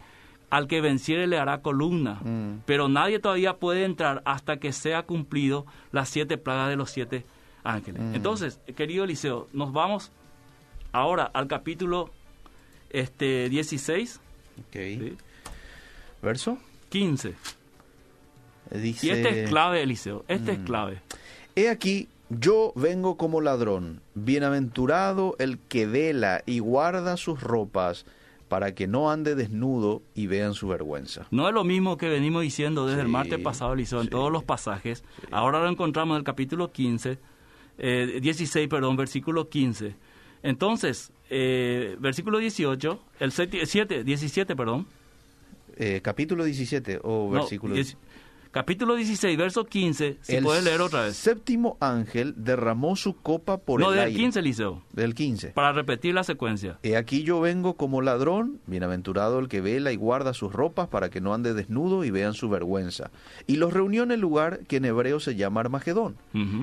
al que venciere le hará columna, Mm. pero nadie todavía puede entrar hasta que sea cumplido las siete plagas de los siete ángeles. Entonces, querido Eliseo, nos vamos ahora al capítulo este 16, ok. ¿sí? ¿Verso? 15. Dice, Y este es clave, Eliseo, este es Mm. clave. He aquí, yo vengo como ladrón, bienaventurado el que vela y guarda sus ropas, para que no ande desnudo y vean su vergüenza. No es lo mismo que venimos diciendo desde el Sí, martes pasado, Eliseo, en sí, todos los pasajes. Ahora lo encontramos en el capítulo 15, eh, 16, perdón, versículo 15. Entonces, eh, versículo 18, el 7, 17, perdón. Eh, capítulo 17 o No, versículo... dieci- capítulo 16, verso 15, si el puedes leer otra vez. séptimo ángel derramó su copa por no, el del aire. 15, Eliseo, Del 15. para repetir la secuencia. He aquí yo vengo como ladrón, bienaventurado el que vela y guarda sus ropas para que no ande desnudo y vean su vergüenza. Y los reunió en el lugar que en hebreo se llama Armagedón.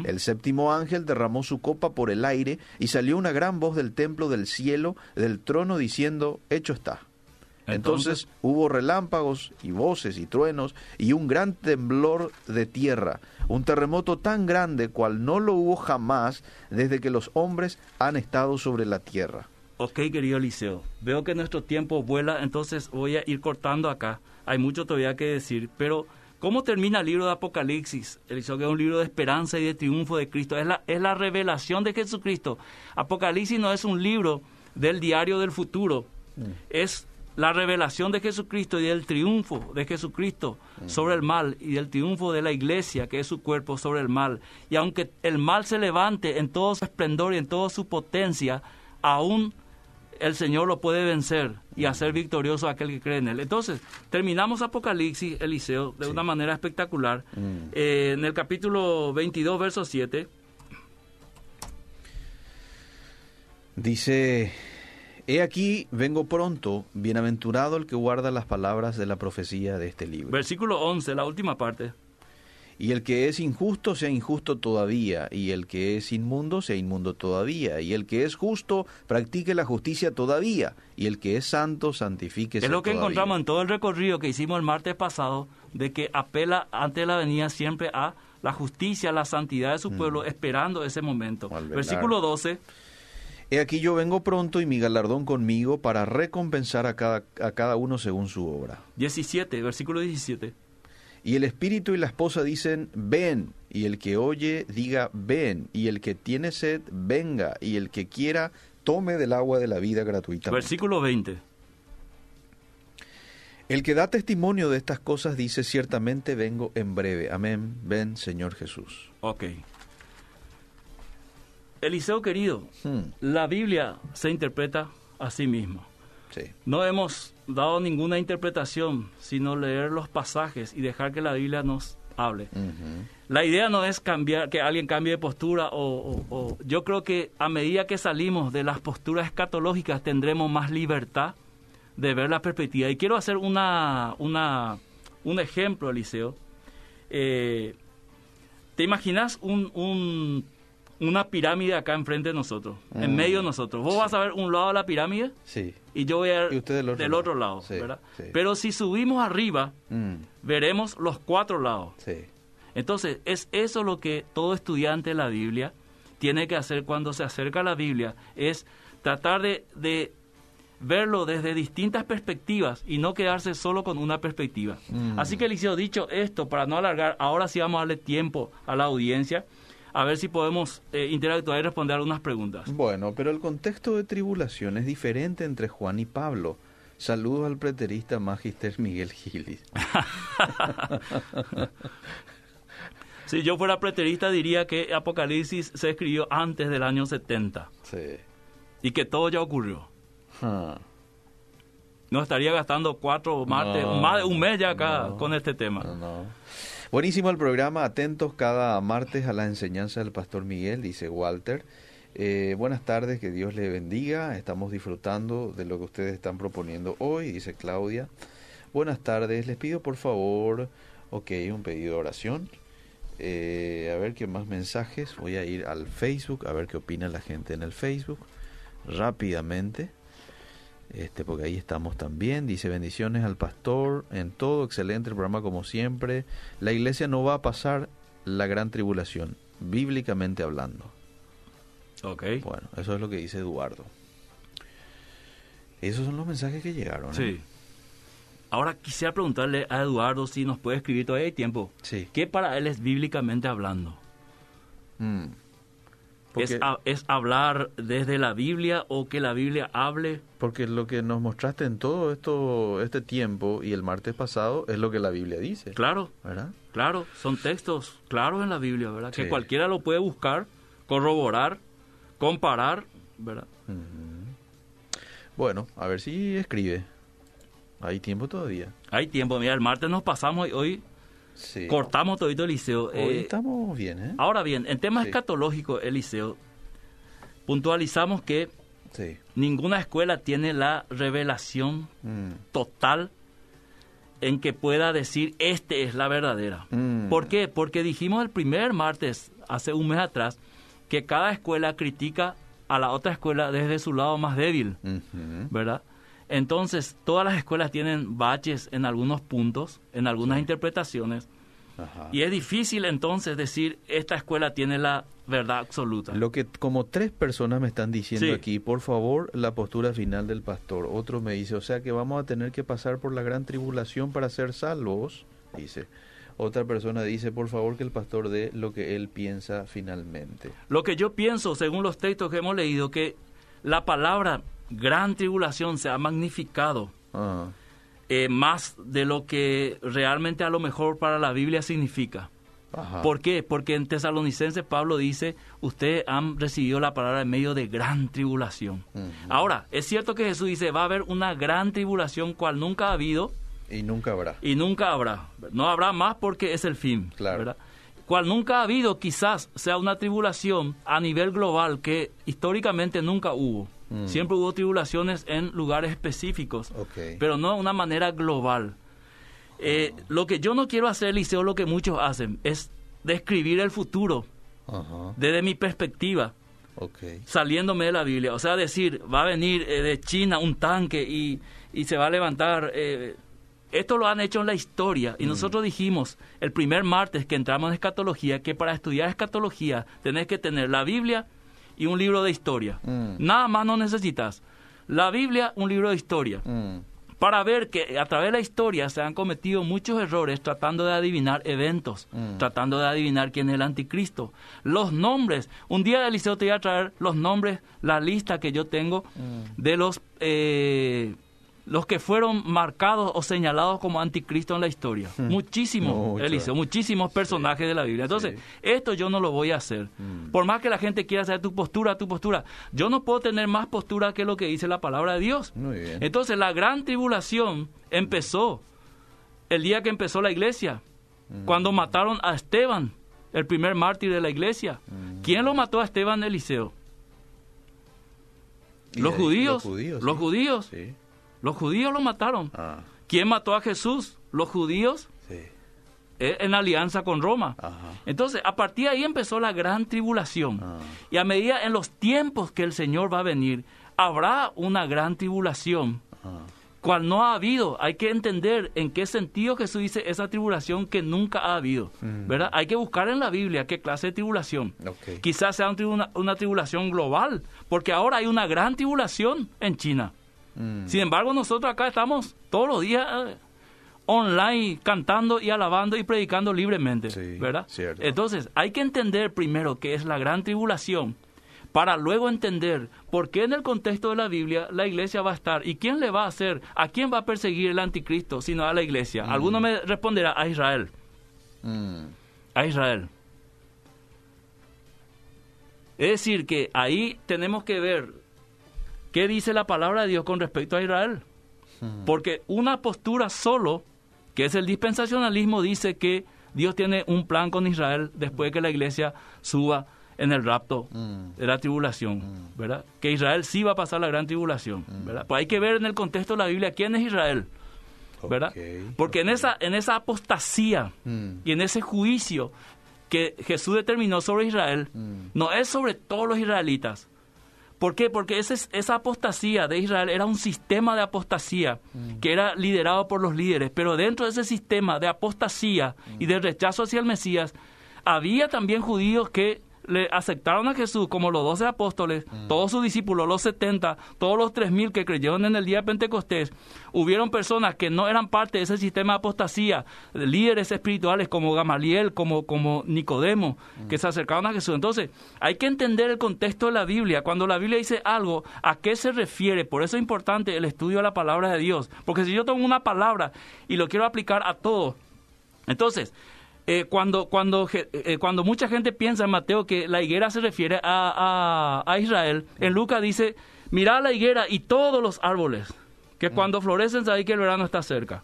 El séptimo ángel derramó su copa por el aire y salió una gran voz del templo del cielo, del trono, diciendo, hecho está. Entonces, Entonces- hubo relámpagos y voces y truenos y un gran temblor de tierra, un terremoto tan grande cual no lo hubo jamás desde que los hombres han estado sobre la tierra. Ok, querido Eliseo, veo que nuestro tiempo vuela, entonces voy a ir cortando acá. Hay mucho todavía que decir, pero ¿cómo termina el libro de Apocalipsis? Eliseo, que es un libro de esperanza y de triunfo de Cristo, es la, es la revelación de Jesucristo. Apocalipsis no es un libro del diario del futuro, es la revelación de Jesucristo y del triunfo de Jesucristo sobre el mal y del triunfo de la iglesia, que es su cuerpo, sobre el mal. Y aunque el mal se levante en todo su esplendor y en toda su potencia, aún el Señor lo puede vencer y hacer victorioso a aquel que cree en él. Entonces, terminamos Apocalipsis, Eliseo, de Sí. una manera espectacular. Mm. Eh, en el capítulo 22, verso 7, Dice, he aquí, vengo pronto, bienaventurado el que guarda las palabras de la profecía de este libro. versículo 11, la última parte. Y el que es injusto sea injusto todavía, y el que es inmundo sea inmundo todavía, y el que es justo practique la justicia todavía, y el que es santo santifíquese Es lo que todavía. encontramos en todo el recorrido que hicimos el martes pasado, de que apela ante la venida siempre a la justicia, la santidad de su pueblo, esperando ese momento. Mm. Versículo 12, He aquí yo vengo pronto y mi galardón conmigo para recompensar a cada, a cada uno según su obra. 17, versículo 17. Y el espíritu y la esposa dicen, ven, y el que oye diga, ven, y el que tiene sed, venga, y el que quiera, tome del agua de la vida gratuitamente. Versículo 20. El que da testimonio de estas cosas dice, ciertamente vengo en breve. Amén. Ven, Señor Jesús. Ok. Eliseo querido, Hmm, la Biblia se interpreta a sí misma. sí. No hemos dado ninguna interpretación, sino leer los pasajes y dejar que la Biblia nos hable. La idea no es cambiar, que alguien cambie de postura o, o- o- yo creo que a medida que salimos de las posturas escatológicas tendremos más libertad de ver la perspectiva. Y quiero hacer una, una, un ejemplo, Eliseo. Eh, ¿Te imaginas un, un- una pirámide acá enfrente de nosotros, en Mm. medio de nosotros? Vos vas a ver un lado de la pirámide Sí. y yo voy a ver del otro lado. otro lado, Sí, ¿verdad? Pero si subimos arriba, Mm, veremos los cuatro lados. sí. Entonces, es eso lo que todo estudiante de la Biblia tiene que hacer cuando se acerca a la Biblia, es tratar de, de verlo desde distintas perspectivas y no quedarse solo con una perspectiva. Mm. Así que, Eliseo, dicho esto, para no alargar, ahora sí vamos a darle tiempo a la audiencia, a ver si podemos eh, interactuar y responder algunas preguntas. Bueno, pero el contexto de tribulación es diferente entre Juan y Pablo. Saludos al preterista Magister Miguel Gilis. Si yo fuera preterista, diría que Apocalipsis se escribió antes del año 70 Sí. y que todo ya ocurrió. Ah, No estaría gastando cuatro martes, No, más de un mes ya acá no, con este tema. no. Buenísimo el programa, atentos cada martes a la enseñanza del pastor Miguel, dice Walter. Eh, buenas tardes, que Dios le bendiga. Estamos disfrutando de lo que ustedes están proponiendo hoy, dice Claudia. Buenas tardes, les pido por favor, ok, un pedido de oración. Eh, a ver qué más mensajes. Voy a ir al Facebook, a ver qué opina la gente en el Facebook. Rápidamente. Este, porque ahí estamos también. Dice bendiciones al pastor en todo, excelente el programa como siempre. La iglesia no va a pasar la gran tribulación, bíblicamente hablando. Ok. Bueno, eso es lo que dice Eduardo. Esos son los mensajes que llegaron. ¿eh? Sí. Ahora quisiera preguntarle a Eduardo si nos puede escribir todavía hay tiempo. Sí. ¿Qué para él es bíblicamente hablando? Mm. ¿Es, Porque, ha- ¿Es hablar desde la Biblia o que la Biblia hable? porque lo que nos mostraste en todo esto, este tiempo y el martes pasado es lo que la Biblia dice. Claro, ¿Verdad? claro. Son textos claros en la Biblia, ¿verdad? Sí. Que cualquiera lo puede buscar, corroborar, comparar, ¿verdad? Bueno, a ver si escribe. Hay tiempo todavía. Hay tiempo. Mira, el martes nos pasamos y hoy Sí. cortamos todito el liceo. Hoy Eh, estamos bien, ¿eh? Ahora bien, en temas Sí. escatológicos, Eliseo, puntualizamos que Sí. ninguna escuela tiene la revelación Mm. total en que pueda decir, este es la verdadera. Mm. ¿Por qué? Porque dijimos el primer martes, hace un mes atrás, que cada escuela critica a la otra escuela desde su lado más débil. ¿verdad? Entonces, todas las escuelas tienen baches en algunos puntos, en algunas interpretaciones, Ajá. y es difícil entonces decir, esta escuela tiene la verdad absoluta. Lo que como tres personas me están diciendo Sí. aquí, por favor, la postura final del pastor. Otro me dice, o sea que vamos a tener que pasar por la gran tribulación para ser salvos, dice. Otra persona dice, por favor, que el pastor dé lo que él piensa finalmente. Lo que yo pienso, según los textos que hemos leído, que la palabra gran tribulación se ha magnificado Ah, eh, más de lo que realmente a lo mejor para la Biblia significa. ajá. ¿Por qué? Porque en Tesalonicenses Pablo dice, ustedes han recibido la palabra en medio de gran tribulación. Ahora, es cierto que Jesús dice, va a haber una gran tribulación cual nunca ha habido Y nunca habrá. y nunca habrá. No habrá más porque es el fin. Claro. ¿verdad? Cual nunca ha habido, quizás sea una tribulación a nivel global que históricamente nunca hubo. Mm. Siempre hubo tribulaciones en lugares específicos, Ok. pero no de una manera global. Eh, Lo que yo no quiero hacer, Liceo, lo que muchos hacen, es describir el futuro desde mi perspectiva, Ok. saliéndome de la Biblia. O sea, decir, va a venir eh, de China un tanque y, y se va a levantar. eh, esto lo han hecho en la historia. Y nosotros dijimos el primer martes que entramos en escatología que para estudiar escatología tenés que tener la Biblia y un libro de historia. Mm. Nada más no necesitas. La Biblia, un libro de historia. Mm. para ver que a través de la historia se han cometido muchos errores tratando de adivinar eventos, Mm. tratando de adivinar quién es el anticristo. Los nombres, un día Eliseo te voy a traer los nombres, la lista que yo tengo de los... eh, los que fueron marcados o señalados como anticristo en la historia. Muchísimos, Hmm. Mucho. Eliseo, muchísimos personajes de la Biblia. Entonces, esto yo no lo voy a hacer. Mm. Por más que la gente quiera saber tu postura, tu postura, yo no puedo tener más postura que lo que dice la palabra de Dios. Muy bien. Entonces, la gran tribulación empezó el día que empezó la iglesia, Mm. cuando mataron a Esteban, el primer mártir de la iglesia. Mm. ¿Quién lo mató a Esteban, Eliseo? Los judíos. Los judíos. Los sí. judíos. Los judíos lo mataron. Ah, ¿Quién mató a Jesús? Los judíos sí. eh, en alianza con Roma. Ajá. Entonces, a partir de ahí empezó la gran tribulación. Ah. Y a medida en los tiempos que el Señor va a venir, habrá una gran tribulación, Ah. cual no ha habido. Hay que entender en qué sentido Jesús dice esa tribulación que nunca ha habido. Mm. ¿verdad? Hay que buscar en la Biblia qué clase de tribulación. Ok. Quizás sea una tribulación global, porque ahora hay una gran tribulación en China. Mm. Sin embargo, nosotros acá estamos todos los días eh, online cantando y alabando y predicando libremente, Sí, ¿verdad? cierto. Entonces, hay que entender primero qué es la gran tribulación para luego entender por qué en el contexto de la Biblia la iglesia va a estar y quién le va a hacer, a quién va a perseguir el anticristo, sino a la iglesia. Alguno me responderá a Israel, Mm. a Israel. Es decir, que ahí tenemos que ver qué dice la palabra de Dios con respecto a Israel. Mm. Porque una postura solo, que es el dispensacionalismo, dice que Dios tiene un plan con Israel después de que la iglesia suba en el rapto Mm. de la tribulación, ¿verdad? Que Israel sí va a pasar la gran tribulación, ¿verdad? Pues hay que ver en el contexto de la Biblia quién es Israel, ¿verdad? Porque en esa en esa apostasía y en ese juicio que Jesús determinó sobre Israel, no es sobre todos los israelitas. ¿Por qué? Porque ese, esa apostasía de Israel era un sistema de apostasía que era liderado por los líderes, pero dentro de ese sistema de apostasía y de rechazo hacia el Mesías, había también judíos que le aceptaron a Jesús como los doce apóstoles, todos sus discípulos, los 70, todos los tres mil que creyeron en el día de Pentecostés. Hubieron personas que no eran parte de ese sistema de apostasía, líderes espirituales como Gamaliel, como, como Nicodemo, que se acercaron a Jesús. Entonces, hay que entender el contexto de la Biblia. Cuando la Biblia dice algo, ¿a qué se refiere? Por eso es importante el estudio de la palabra de Dios. Porque si yo tomo una palabra y lo quiero aplicar a todo, entonces, eh, cuando, cuando, je- eh, cuando mucha gente piensa en Mateo que la higuera se refiere a, a- a Israel, en Lucas dice, mirad la higuera y todos los árboles, que cuando florecen sabéis que el verano está cerca.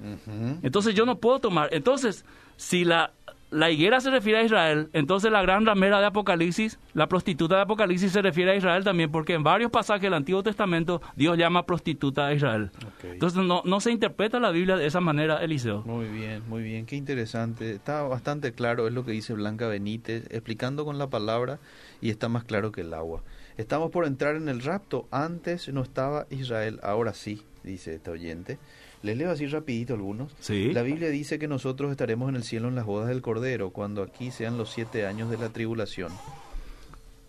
Ujú. Entonces yo no puedo tomar. Entonces, si la, la higuera se refiere a Israel, entonces la gran ramera de Apocalipsis, la prostituta de Apocalipsis se refiere a Israel también, porque en varios pasajes del Antiguo Testamento Dios llama prostituta a Israel. Entonces no, no se interpreta la Biblia de esa manera, Eliseo. Muy bien, muy bien, qué interesante. Está bastante claro, es lo que dice Blanca Benítez, explicando con la palabra y está más claro que el agua. Estamos por entrar en el rapto, antes no estaba Israel, ahora sí, dice este oyente. Les leo así rapidito algunos. Sí. La Biblia dice que nosotros estaremos en el cielo en las bodas del Cordero, cuando aquí sean los siete años de la tribulación.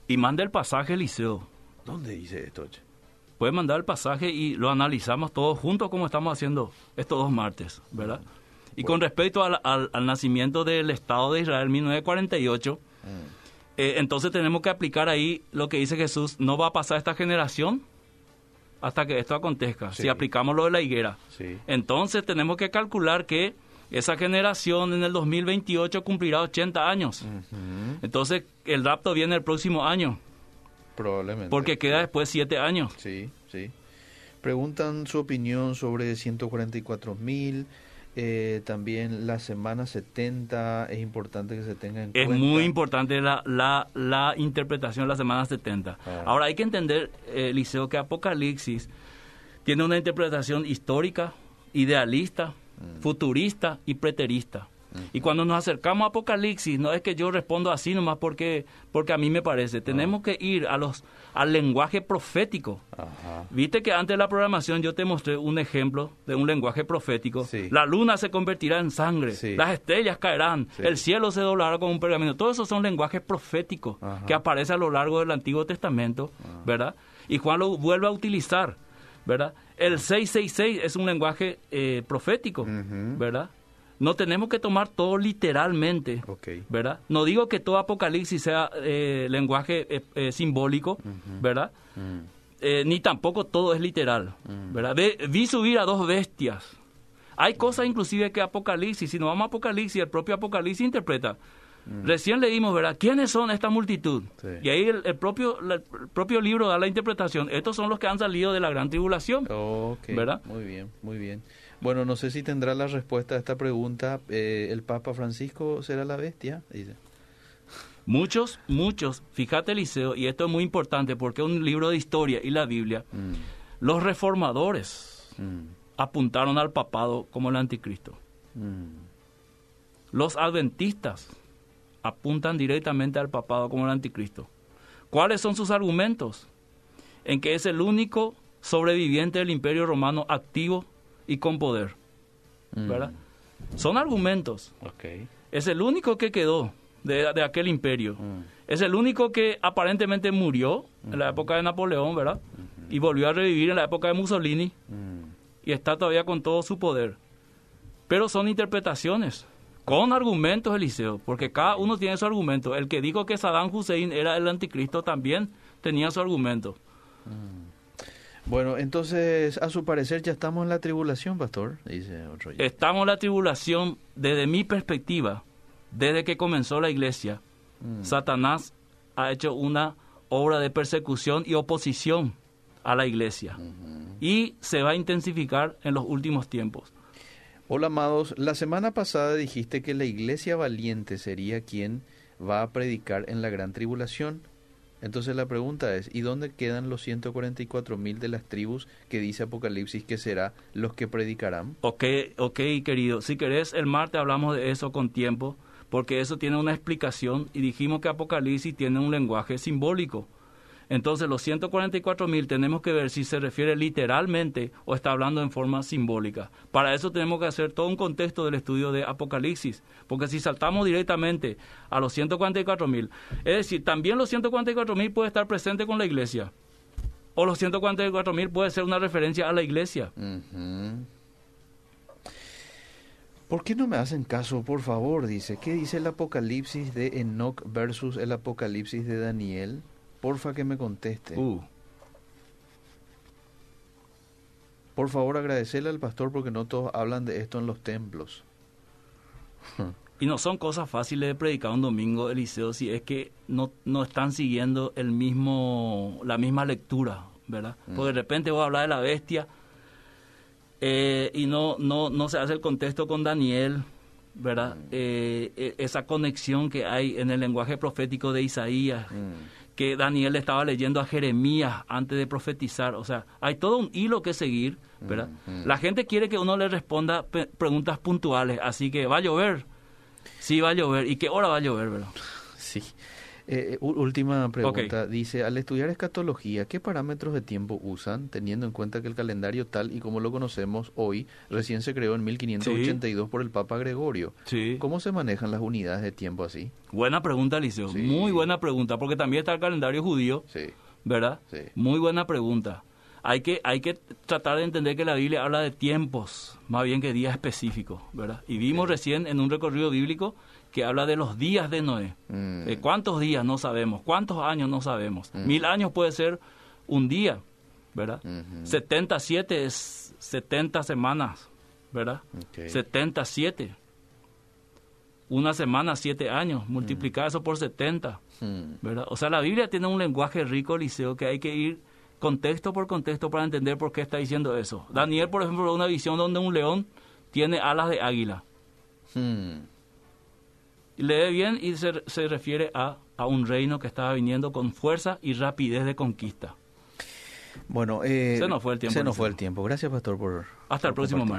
Y manda el pasaje, Eliseo. ¿Dónde dice esto? che? Puede mandar el pasaje y lo analizamos todos juntos como estamos haciendo estos dos martes, ¿verdad? Y con respecto al, al- al nacimiento del Estado de Israel en 1948, eh, entonces tenemos que aplicar ahí lo que dice Jesús, no va a pasar esta generación hasta que esto acontezca, Sí. si aplicamos lo de la higuera. Sí. Entonces tenemos que calcular que esa generación en el 2028 cumplirá 80 años. Entonces el rapto viene el próximo año, Probablemente. porque queda después 7 años. Sí, sí. Preguntan su opinión sobre 144 mil. Eh, también la semana 70 es importante que se tenga en Es cuenta. muy importante la, la, la interpretación de la semana 70. Ah. Ahora hay que entender, eh, Liceo, que Apocalipsis tiene una interpretación histórica, idealista, Mm. futurista y preterista. Y cuando nos acercamos a Apocalipsis, no es que yo respondo así nomás porque, porque a mí me parece. Tenemos que ir a los, al lenguaje profético. Ajá. Viste que antes de la programación yo te mostré un ejemplo de un lenguaje profético. Sí. La luna se convertirá en sangre, Sí. las estrellas caerán, Sí. el cielo se doblará como un pergamino. Todos esos son lenguajes proféticos Ajá. que aparecen a lo largo del Antiguo Testamento, ¿verdad? Y Juan lo vuelve a utilizar. ¿verdad? El 666 es un lenguaje eh, profético. ¿verdad? No tenemos que tomar todo literalmente. ¿verdad? No digo que todo Apocalipsis sea eh, lenguaje eh, eh, simbólico, ¿verdad? Mm. Eh, ni tampoco todo es literal, ¿verdad? Ve- vi subir a dos bestias. Hay cosas inclusive que Apocalipsis, si nos vamos a Apocalipsis, el propio Apocalipsis interpreta. Recién leímos, ¿verdad? ¿Quiénes son esta multitud? Sí. Y ahí el, el propio, la- el propio libro da la interpretación. Estos son los que han salido de la gran tribulación. Ok, ¿Verdad? Muy bien, muy bien. Bueno, no sé si tendrá la respuesta a esta pregunta. Eh, ¿El Papa Francisco será la bestia? Dice. Muchos, muchos, fíjate Eliseo, y esto es muy importante porque es un libro de historia y la Biblia, Mm, los reformadores mm, apuntaron al papado como el anticristo. mm. Los adventistas apuntan directamente al papado como el anticristo. ¿Cuáles son sus argumentos? En que es el único sobreviviente del imperio romano activo y con poder. Mm. ¿verdad? Son argumentos. Ok. Es el único que quedó de, de aquel imperio. Mm. Es el único que aparentemente murió en la época de Napoleón, ¿verdad? Y volvió a revivir en la época de Mussolini Mm. y está todavía con todo su poder. Pero son interpretaciones, con argumentos, Eliseo, porque cada uno tiene su argumento. El que dijo que Saddam Hussein era el anticristo también tenía su argumento. Bueno, entonces, a su parecer ya estamos en la tribulación, pastor, dice otro. oyente. Estamos en la tribulación, desde mi perspectiva, desde que comenzó la iglesia, Mm. Satanás ha hecho una obra de persecución y oposición a la iglesia. Y se va a intensificar en los últimos tiempos. Hola, amados. La semana pasada dijiste que la iglesia valiente sería quien va a predicar en la gran tribulación. Entonces la pregunta es, ¿y dónde quedan los 144 mil de las tribus que dice Apocalipsis que será los que predicarán? Ok, ok, querido. Si querés, el martes hablamos de eso con tiempo, porque eso tiene una explicación y dijimos que Apocalipsis tiene un lenguaje simbólico. Entonces, los 144 mil tenemos que ver si se refiere literalmente o está hablando en forma simbólica. Para eso tenemos que hacer todo un contexto del estudio de Apocalipsis, porque si saltamos directamente a los 144 mil, es decir, también los 144 mil puede estar presente con la iglesia, o los 144 mil puede ser una referencia a la iglesia. ¿Por qué no me hacen caso, por favor? Dice, ¿qué dice el Apocalipsis de Enoch versus el Apocalipsis de Daniel? Porfa que me conteste. Uh. Por favor, agradecerle al pastor porque no todos hablan de esto en los templos. Y no son cosas fáciles de predicar un domingo, Eliseo, si es que no, no están siguiendo el mismo, la misma lectura, ¿verdad? Porque de repente voy a hablar de la bestia eh, y no, no, no se hace el contexto con Daniel, ¿verdad? Eh, eh, esa conexión que hay en el lenguaje profético de Isaías, que Daniel le estaba leyendo a Jeremías antes de profetizar, o sea, hay todo un hilo que seguir, ¿verdad? La gente quiere que uno le responda preguntas puntuales, así que va a llover. Sí, va a llover. ¿Y qué hora va a llover, verdad? Sí. Eh, u- última pregunta. Dice, al estudiar escatología, ¿qué parámetros de tiempo usan, teniendo en cuenta que el calendario tal y como lo conocemos hoy recién se creó en 1582 por el Papa Gregorio? Sí. ¿Cómo se manejan las unidades de tiempo así? Buena pregunta, Liceo. Sí. Muy buena pregunta, porque también está el calendario judío, Sí. ¿verdad? Sí. Muy buena pregunta. Hay que, hay que tratar de entender que la Biblia habla de tiempos, más bien que días específicos, ¿verdad? Y vimos recién en un recorrido bíblico que habla de los días de Noé. Mm. Eh, ¿Cuántos días? No sabemos. ¿Cuántos años? No sabemos. Mil años puede ser un día, ¿verdad? Ujú. 77 es 70 semanas, ¿verdad? Ok. 77. Una semana, siete años. Multiplicar eso por 70, Mm. ¿verdad? O sea, la Biblia tiene un lenguaje rico, Liceo, que hay que ir contexto por contexto para entender por qué está diciendo eso. Daniel, por ejemplo, una visión donde un león tiene alas de águila. Y lee bien y se, se refiere a, a un reino que estaba viniendo con fuerza y rapidez de conquista. Bueno, eh, Se nos fue el tiempo, Se nos fue el tiempo. Gracias, pastor, por Hasta el próximo martes.